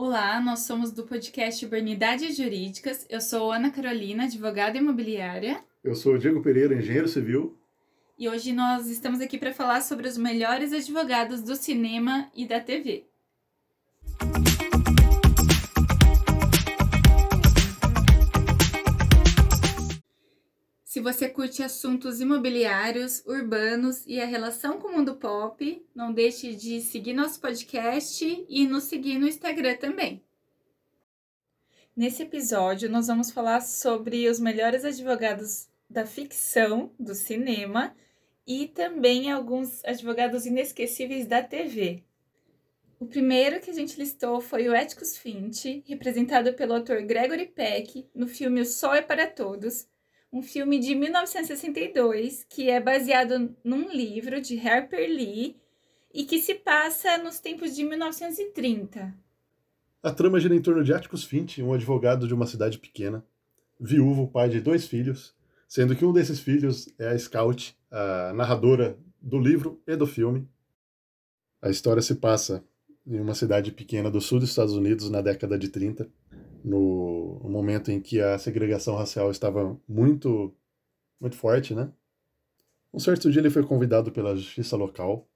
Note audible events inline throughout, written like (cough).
Olá, nós somos do podcast Urbanidades Jurídicas. Eu sou Ana Carolina, advogada imobiliária. Eu sou Diego Pereira, engenheiro civil. E hoje nós estamos aqui para falar sobre os melhores advogados do cinema e da TV. Se você curte assuntos imobiliários, urbanos e a relação com o mundo pop, não deixe de seguir nosso podcast e nos seguir no Instagram também. Nesse episódio, nós vamos falar sobre os melhores advogados da ficção, do cinema e também alguns advogados inesquecíveis da TV. O primeiro que a gente listou foi o Éticos Fint, representado pelo ator Gregory Peck no filme O Sol é para Todos, um filme de 1962 que é baseado num livro de Harper Lee e que se passa nos tempos de 1930. A trama gira em torno de Atticus Finch, um advogado de uma cidade pequena, viúvo, pai de dois filhos, sendo que um desses filhos é a Scout, a narradora do livro e do filme. A história se passa em uma cidade pequena do sul dos Estados Unidos na década de 30 no momento em que a segregação racial estava muito, muito forte, né? Um certo dia ele foi convidado pela justiça local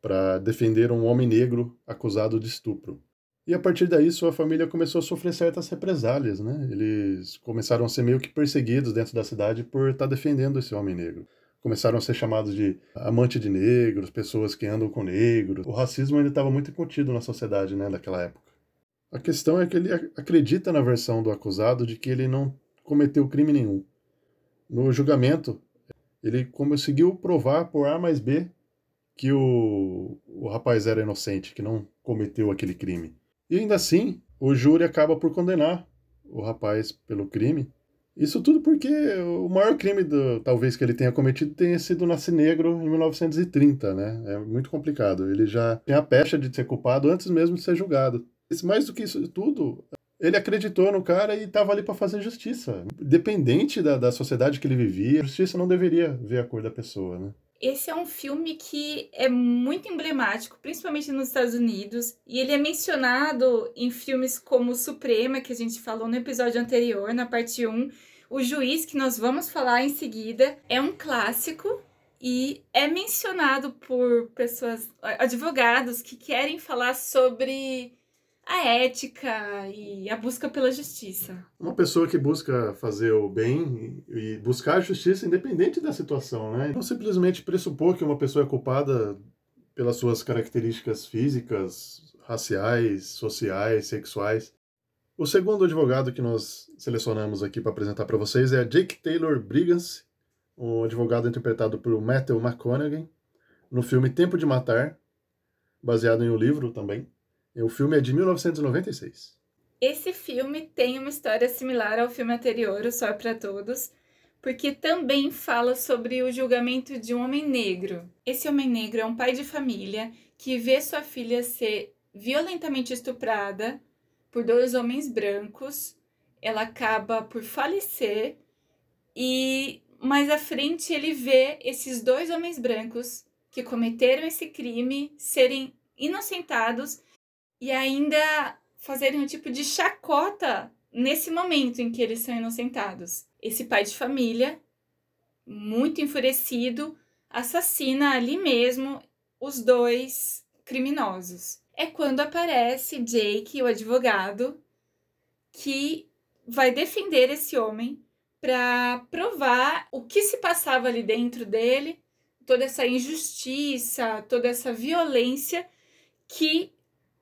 para defender um homem negro acusado de estupro. E a partir daí sua família começou a sofrer certas represálias, né? Eles começaram a ser meio que perseguidos dentro da cidade por estar tá defendendo esse homem negro. Começaram a ser chamados de amante de negros, pessoas que andam com negros. O racismo ainda estava muito contido na sociedade, né, daquela época. A questão é que ele acredita na versão do acusado de que ele não cometeu crime nenhum. No julgamento, ele conseguiu provar por A mais B que o, o rapaz era inocente, que não cometeu aquele crime. E ainda assim, o júri acaba por condenar o rapaz pelo crime. Isso tudo porque o maior crime, do, talvez, que ele tenha cometido tenha sido nascer negro em 1930, né? É muito complicado. Ele já tem a pecha de ser culpado antes mesmo de ser julgado mais do que isso tudo, ele acreditou no cara e estava ali para fazer justiça. Dependente da, da sociedade que ele vivia, a justiça não deveria ver a cor da pessoa, né? Esse é um filme que é muito emblemático, principalmente nos Estados Unidos, e ele é mencionado em filmes como Suprema, que a gente falou no episódio anterior, na parte 1. O Juiz, que nós vamos falar em seguida, é um clássico e é mencionado por pessoas, advogados, que querem falar sobre a ética e a busca pela justiça. Uma pessoa que busca fazer o bem e buscar a justiça independente da situação, né? Não simplesmente pressupor que uma pessoa é culpada pelas suas características físicas, raciais, sociais, sexuais. O segundo advogado que nós selecionamos aqui para apresentar para vocês é Jake Taylor Brigance, um advogado interpretado por Matthew McConaughey no filme Tempo de Matar, baseado em um livro também. O filme é de 1996. Esse filme tem uma história similar ao filme anterior, O Sol é para Todos, porque também fala sobre o julgamento de um homem negro. Esse homem negro é um pai de família que vê sua filha ser violentamente estuprada por dois homens brancos. Ela acaba por falecer e mais à frente ele vê esses dois homens brancos que cometeram esse crime serem inocentados e ainda fazerem um tipo de chacota nesse momento em que eles são inocentados. Esse pai de família, muito enfurecido, assassina ali mesmo os dois criminosos. É quando aparece Jake, o advogado, que vai defender esse homem para provar o que se passava ali dentro dele, toda essa injustiça, toda essa violência que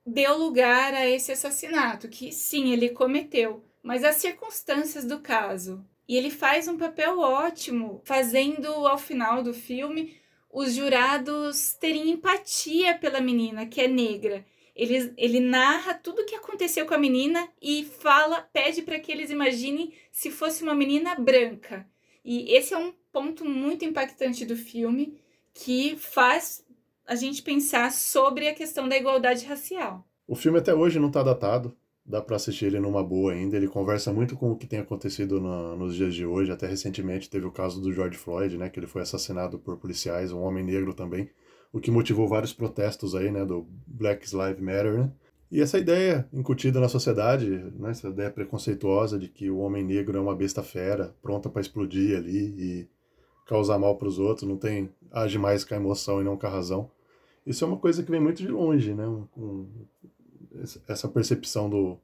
deu lugar a esse assassinato, que sim, ele cometeu, mas as circunstâncias do caso. E ele faz um papel ótimo, fazendo ao final do filme os jurados terem empatia pela menina, que é negra. Ele, ele narra tudo o que aconteceu com a menina e fala, pede para que eles imaginem se fosse uma menina branca. E esse é um ponto muito impactante do filme que faz a gente pensar sobre a questão da igualdade racial. O filme até hoje não está datado, dá para assistir ele numa boa ainda. Ele conversa muito com o que tem acontecido no, nos dias de hoje. Até recentemente teve o caso do George Floyd, né, que ele foi assassinado por policiais, um homem negro também, o que motivou vários protestos aí, né, do Black Lives Matter, né? E essa ideia incutida na sociedade, né, essa ideia preconceituosa de que o homem negro é uma besta fera, pronta para explodir ali e causar mal para os outros, não tem age mais com a emoção e não com a razão. Isso é uma coisa que vem muito de longe, né? Um, essa percepção do,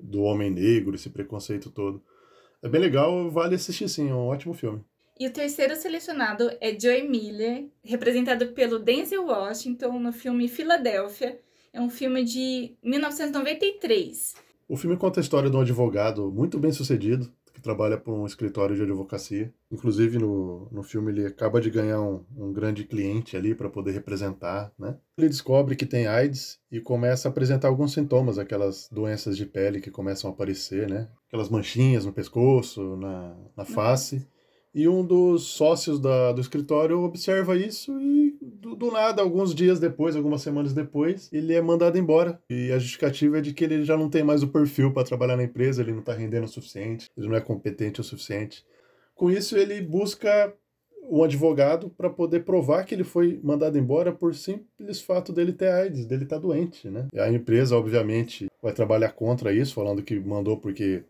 do homem negro, esse preconceito todo. É bem legal, vale assistir sim, é um ótimo filme. E o terceiro selecionado é Joy Miller, representado pelo Denzel Washington no filme Filadélfia. É um filme de 1993. O filme conta a história de um advogado muito bem sucedido, trabalha por um escritório de advocacia. Inclusive, no, no filme, ele acaba de ganhar um, um grande cliente ali para poder representar, né? Ele descobre que tem AIDS e começa a apresentar alguns sintomas, aquelas doenças de pele que começam a aparecer, né? Aquelas manchinhas no pescoço, na, na face. E um dos sócios da, do escritório observa isso e, do, do, nada, alguns dias depois, algumas semanas depois, ele é mandado embora. E a justificativa é de que ele já não tem mais o perfil para trabalhar na empresa, ele não está rendendo o suficiente, ele não é competente o suficiente. Com isso, ele busca um advogado para poder provar que ele foi mandado embora por simples fato dele ter AIDS, dele estar tá doente, né? E a empresa, obviamente, vai trabalhar contra isso, falando que mandou porque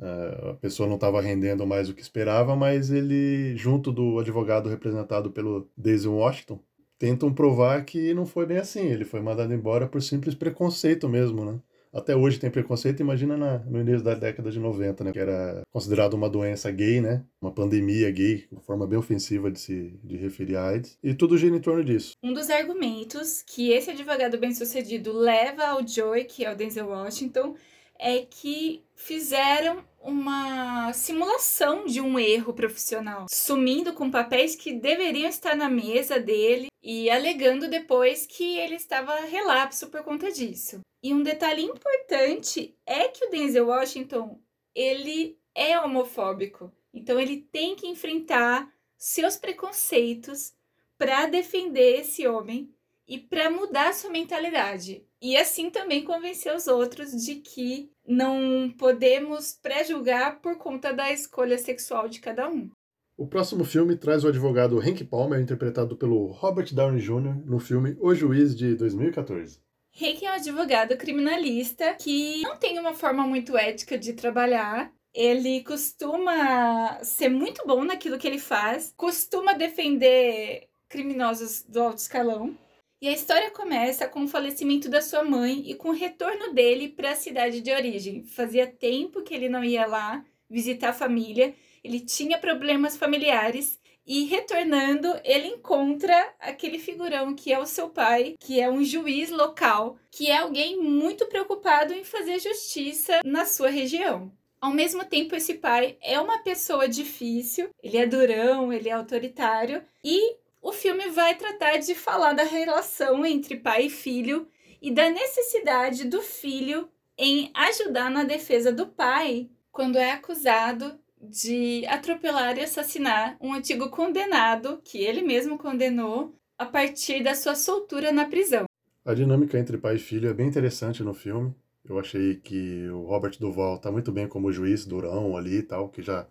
a pessoa não estava rendendo mais o que esperava, mas ele, junto do advogado representado pelo Daisy Washington, tentam provar que não foi bem assim. Ele foi mandado embora por simples preconceito mesmo, né? Até hoje tem preconceito, imagina na, no início da década de 90, né? Que era considerado uma doença gay, né? Uma pandemia gay, uma forma bem ofensiva de se de referir a AIDS. E tudo gira em torno disso. Um dos argumentos que esse advogado bem-sucedido leva ao Joey, que é o Denzel Washington, é que fizeram uma simulação de um erro profissional, sumindo com papéis que deveriam estar na mesa dele e alegando depois que ele estava relapso por conta disso. E um detalhe importante é que o Denzel Washington, ele é homofóbico. Então ele tem que enfrentar seus preconceitos para defender esse homem e para mudar sua mentalidade. E assim também convencer os outros de que não podemos pré-julgar por conta da escolha sexual de cada um. O próximo filme traz o advogado Hank Palmer, interpretado pelo Robert Downey Jr., no filme O Juiz de 2014. Hank é um advogado criminalista que não tem uma forma muito ética de trabalhar. Ele costuma ser muito bom naquilo que ele faz, costuma defender criminosos do alto escalão e a história começa com o falecimento da sua mãe e com o retorno dele para a cidade de origem. Fazia tempo que ele não ia lá visitar a família, ele tinha problemas familiares e retornando, ele encontra aquele figurão que é o seu pai, que é um juiz local, que é alguém muito preocupado em fazer justiça na sua região. Ao mesmo tempo, esse pai é uma pessoa difícil, ele é durão, ele é autoritário e o filme vai tratar de falar da relação entre pai e filho e da necessidade do filho em ajudar na defesa do pai quando é acusado de atropelar e assassinar um antigo condenado que ele mesmo condenou a partir da sua soltura na prisão. A dinâmica entre pai e filho é bem interessante no filme. Eu achei que o Robert Duval tá muito bem como juiz durão ali e tal, que já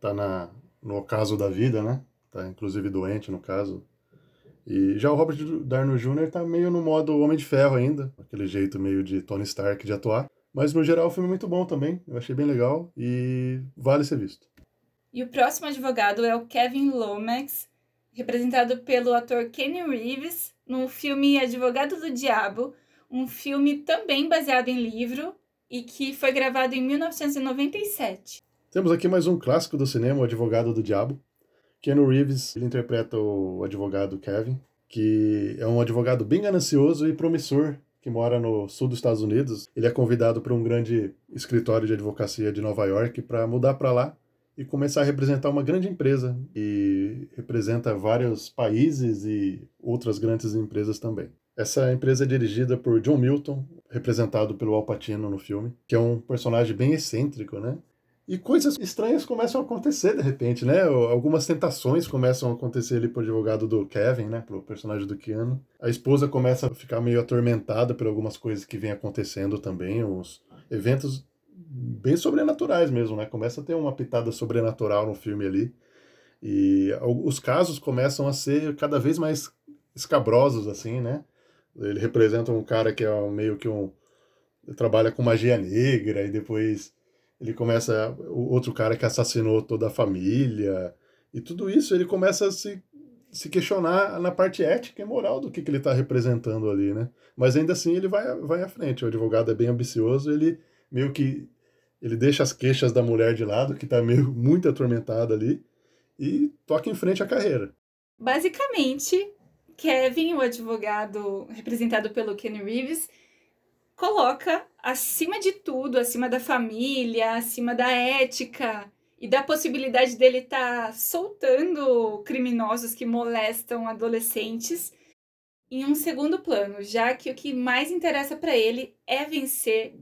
tá na, no ocaso da vida, né? Tá inclusive doente no caso. E já o Robert Downey Jr. tá meio no modo Homem de Ferro ainda, aquele jeito meio de Tony Stark de atuar. Mas no geral o filme é muito bom também, eu achei bem legal e vale ser visto. E o próximo advogado é o Kevin Lomax, representado pelo ator Kenny Reeves no filme Advogado do Diabo, um filme também baseado em livro e que foi gravado em 1997. Temos aqui mais um clássico do cinema, O Advogado do Diabo, Keanu Reeves ele interpreta o advogado Kevin, que é um advogado bem ganancioso e promissor que mora no sul dos Estados Unidos. Ele é convidado para um grande escritório de advocacia de Nova York para mudar para lá e começar a representar uma grande empresa e representa vários países e outras grandes empresas também. Essa empresa é dirigida por John Milton, representado pelo Al Pacino no filme, que é um personagem bem excêntrico, né? E coisas estranhas começam a acontecer de repente, né? Algumas tentações começam a acontecer ali pro advogado do Kevin, né? Pro personagem do Keanu. A esposa começa a ficar meio atormentada por algumas coisas que vem acontecendo também, uns eventos bem sobrenaturais mesmo, né? Começa a ter uma pitada sobrenatural no filme ali. E os casos começam a ser cada vez mais escabrosos, assim, né? Ele representa um cara que é meio que um trabalha com magia negra e depois ele começa o outro cara que assassinou toda a família e tudo isso ele começa a se, se questionar na parte ética e moral do que, que ele está representando ali, né? Mas ainda assim ele vai, vai à frente. O advogado é bem ambicioso, ele meio que ele deixa as queixas da mulher de lado, que está meio (laughs) muito atormentada ali, e toca em frente à carreira. Basicamente, Kevin, o advogado representado pelo Kenny Reeves, coloca acima de tudo, acima da família, acima da ética e da possibilidade dele estar tá soltando criminosos que molestam adolescentes em um segundo plano, já que o que mais interessa para ele é vencer,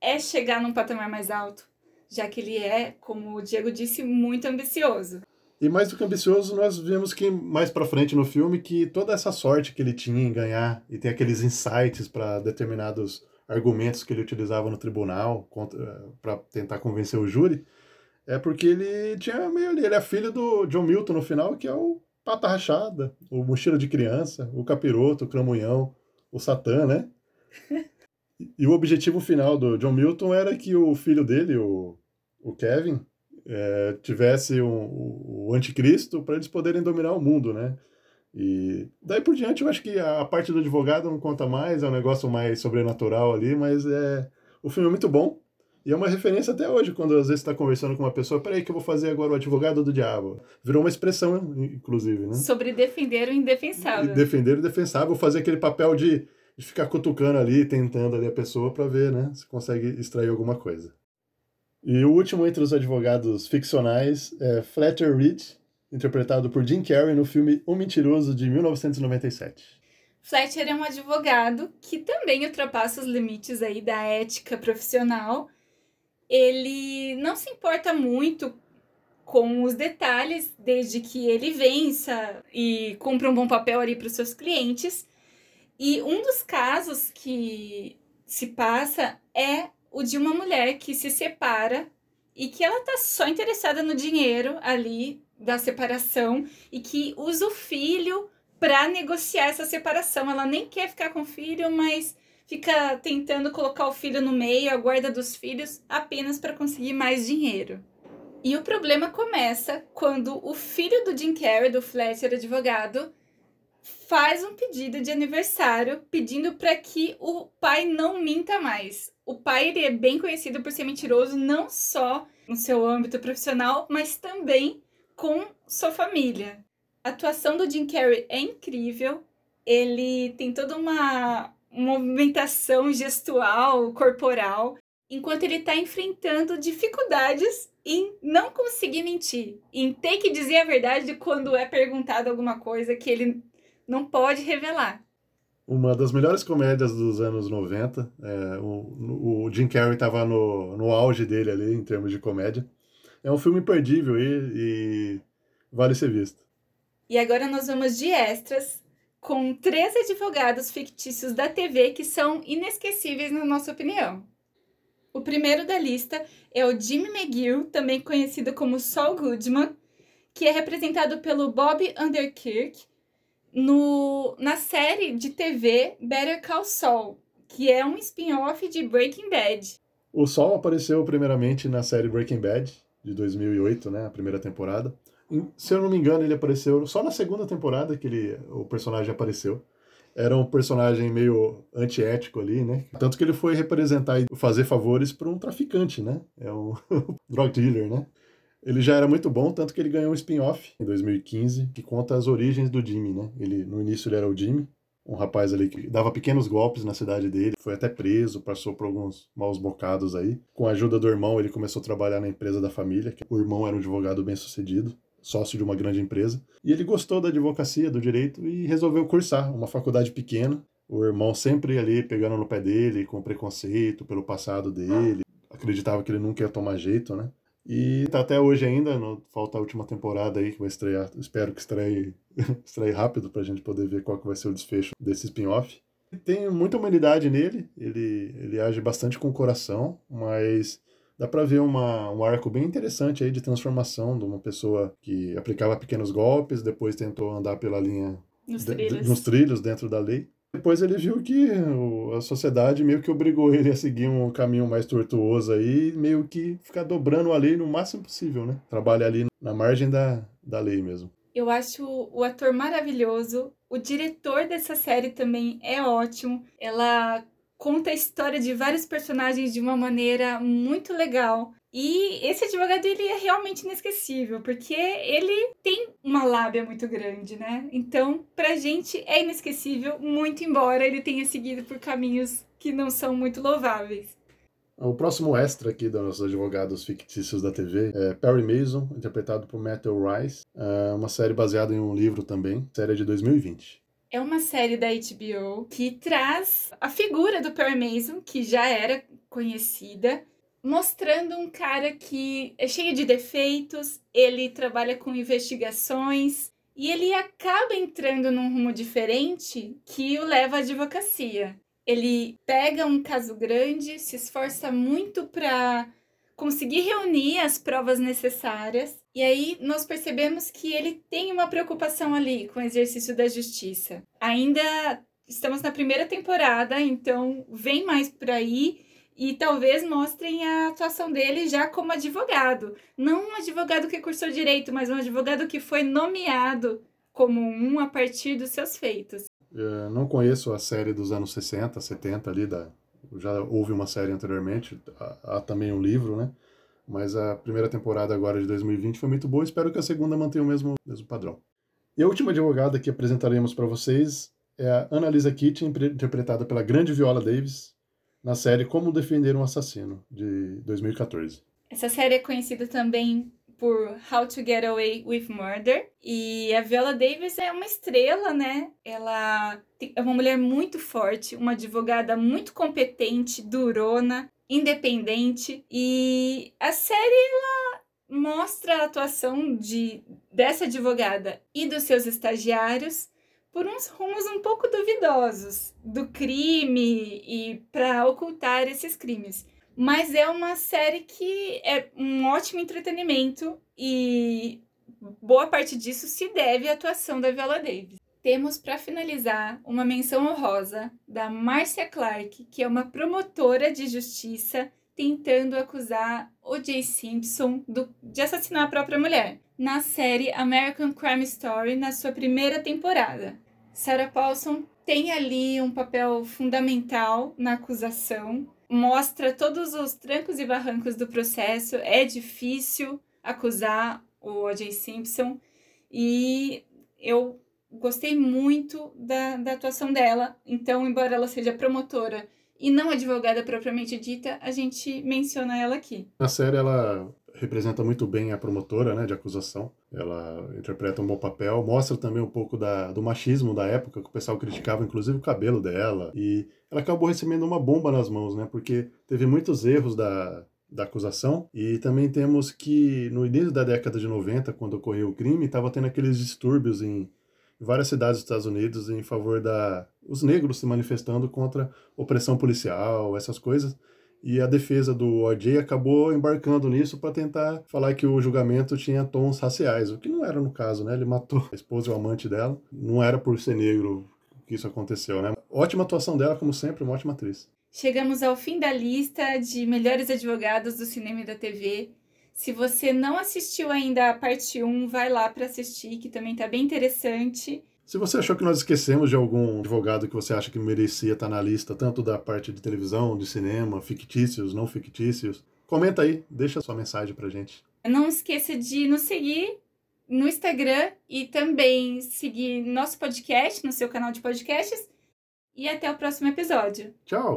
é chegar num patamar mais alto, já que ele é, como o Diego disse, muito ambicioso. E mais do que ambicioso, nós vemos que mais para frente no filme que toda essa sorte que ele tinha em ganhar e tem aqueles insights para determinados argumentos que ele utilizava no tribunal para tentar convencer o júri, é porque ele tinha meio ali, ele é filho do John Milton no final, que é o pata rachada, o mochila de criança, o capiroto, o cramunhão, o satã, né? E o objetivo final do John Milton era que o filho dele, o, o Kevin, é, tivesse um, o anticristo para eles poderem dominar o mundo, né? E daí por diante eu acho que a parte do advogado não conta mais, é um negócio mais sobrenatural ali, mas é o filme é muito bom. E é uma referência até hoje, quando às vezes está conversando com uma pessoa, peraí que eu vou fazer agora o advogado do diabo. Virou uma expressão, inclusive, né? Sobre defender o indefensável. E defender o indefensável, fazer aquele papel de, de ficar cutucando ali, tentando ali a pessoa para ver, né? Se consegue extrair alguma coisa. E o último entre os advogados ficcionais é Fletcher Reed, interpretado por Jim Carrey no filme O Mentiroso de 1997. Fletcher é um advogado que também ultrapassa os limites aí da ética profissional. Ele não se importa muito com os detalhes, desde que ele vença e cumpra um bom papel ali para os seus clientes. E um dos casos que se passa é o de uma mulher que se separa e que ela tá só interessada no dinheiro ali da separação e que usa o filho para negociar essa separação. Ela nem quer ficar com o filho, mas fica tentando colocar o filho no meio, a guarda dos filhos, apenas para conseguir mais dinheiro. E o problema começa quando o filho do Jim Carrey, do Fletcher advogado, faz um pedido de aniversário pedindo para que o pai não minta mais. O pai ele é bem conhecido por ser mentiroso não só no seu âmbito profissional, mas também com sua família. A atuação do Jim Carrey é incrível. Ele tem toda uma movimentação gestual, corporal, enquanto ele está enfrentando dificuldades em não conseguir mentir, em ter que dizer a verdade quando é perguntado alguma coisa que ele não pode revelar. Uma das melhores comédias dos anos 90. É, o, o Jim Carrey estava no, no auge dele ali, em termos de comédia. É um filme imperdível e, e vale ser visto. E agora nós vamos de extras com três advogados fictícios da TV que são inesquecíveis na nossa opinião. O primeiro da lista é o Jimmy McGill, também conhecido como Saul Goodman, que é representado pelo Bob Underkirk no, na série de TV Better Call Saul, que é um spin-off de Breaking Bad. O Saul apareceu primeiramente na série Breaking Bad, de 2008, né, a primeira temporada. Se eu não me engano, ele apareceu só na segunda temporada que ele, o personagem apareceu. Era um personagem meio antiético ali, né? Tanto que ele foi representar e fazer favores para um traficante, né? É um (laughs) drug dealer, né? Ele já era muito bom, tanto que ele ganhou um spin-off em 2015 que conta as origens do Jimmy, né? Ele no início ele era o Jimmy, um rapaz ali que dava pequenos golpes na cidade dele, foi até preso, passou por alguns maus bocados aí. Com a ajuda do irmão, ele começou a trabalhar na empresa da família, que o irmão era um advogado bem-sucedido, sócio de uma grande empresa, e ele gostou da advocacia, do direito e resolveu cursar uma faculdade pequena. O irmão sempre ali pegando no pé dele, com preconceito pelo passado dele, acreditava que ele nunca ia tomar jeito, né? E tá até hoje ainda, não, falta a última temporada aí que vai estrear. Espero que estreie, (laughs) estreie rápido pra gente poder ver qual que vai ser o desfecho desse spin-off. Tem muita humanidade nele, ele, ele age bastante com o coração, mas dá para ver uma, um arco bem interessante aí de transformação de uma pessoa que aplicava pequenos golpes, depois tentou andar pela linha nos, de, trilhos. nos trilhos dentro da lei Depois ele viu que a sociedade meio que obrigou ele a seguir um caminho mais tortuoso aí, meio que ficar dobrando a lei no máximo possível, né? Trabalha ali na margem da, da lei mesmo. Eu acho o ator maravilhoso. O diretor dessa série também é ótimo. Ela conta a história de vários personagens de uma maneira muito legal. E esse advogado ele é realmente inesquecível, porque ele tem uma lábia muito grande, né? Então, pra gente é inesquecível, muito embora ele tenha seguido por caminhos que não são muito louváveis. O próximo extra aqui dos nossos advogados fictícios da TV é Perry Mason, interpretado por Matthew Rice. É uma série baseada em um livro também, série de 2020. É uma série da HBO que traz a figura do Perry Mason, que já era conhecida, mostrando um cara que é cheio de defeitos, ele trabalha com investigações e ele acaba entrando num rumo diferente que o leva à advocacia. Ele pega um caso grande, se esforça muito para conseguir reunir as provas necessárias. E aí nós percebemos que ele tem uma preocupação ali com o exercício da justiça. Ainda estamos na primeira temporada, então vem mais por aí e talvez mostrem a atuação dele já como advogado. Não um advogado que cursou direito, mas um advogado que foi nomeado como um a partir dos seus feitos. Eu não conheço a série dos anos 60, 70 ali da já houve uma série anteriormente, há, também um livro, né? Mas a primeira temporada agora de 2020 foi muito boa, espero que a segunda mantenha o mesmo, mesmo padrão. E a última advogada que apresentaremos para vocês é a Annalisa Kitchen, interpretada pela grande Viola Davis, na série Como Defender um Assassino, de 2014. Essa série é conhecida também por How to Get Away with Murder. E a Viola Davis é uma estrela, né? Ela é uma mulher muito forte, uma advogada muito competente, durona, independente. E a série ela mostra a atuação de dessa advogada e dos seus estagiários por uns rumos um pouco duvidosos do crime e para ocultar esses crimes. Mas é uma série que é um ótimo entretenimento e boa parte disso se deve à atuação da Viola Davis. Temos para finalizar uma menção honrosa da Marcia Clark, que é uma promotora de justiça tentando acusar O.J. Simpson do, de assassinar a própria mulher, na série American Crime Story, na sua primeira temporada. Sarah Paulson tem ali um papel fundamental na acusação, mostra todos os trancos e barrancos do processo, é difícil acusar o O.J. Simpson e eu gostei muito da, da atuação dela. Então, embora ela seja promotora e não advogada propriamente dita, a gente menciona ela aqui. Na série, ela representa muito bem a promotora né, de acusação. Ela interpreta um bom papel, mostra também um pouco da, do machismo da época, que o pessoal criticava, inclusive o cabelo dela. E ela acabou recebendo uma bomba nas mãos, né? Porque teve muitos erros da, da acusação. E também temos que no início da década de 90, quando ocorreu o crime, estava tendo aqueles distúrbios em várias cidades dos Estados Unidos em favor da os negros se manifestando contra opressão policial, essas coisas e a defesa do OJ acabou embarcando nisso para tentar falar que o julgamento tinha tons raciais, o que não era no caso, né? Ele matou a esposa e o amante dela, não era por ser negro que isso aconteceu, né? Ótima atuação dela, como sempre, uma ótima atriz. Chegamos ao fim da lista de melhores advogados do cinema e da TV. Se você não assistiu ainda a parte 1, vai lá para assistir, que também tá bem interessante. Se você achou que nós esquecemos de algum advogado que você acha que merecia estar na lista, tanto da parte de televisão, de cinema, fictícios, não fictícios, comenta aí, deixa sua mensagem pra gente. Não esqueça de nos seguir no Instagram e também seguir nosso podcast no seu canal de podcasts. E até o próximo episódio. Tchau!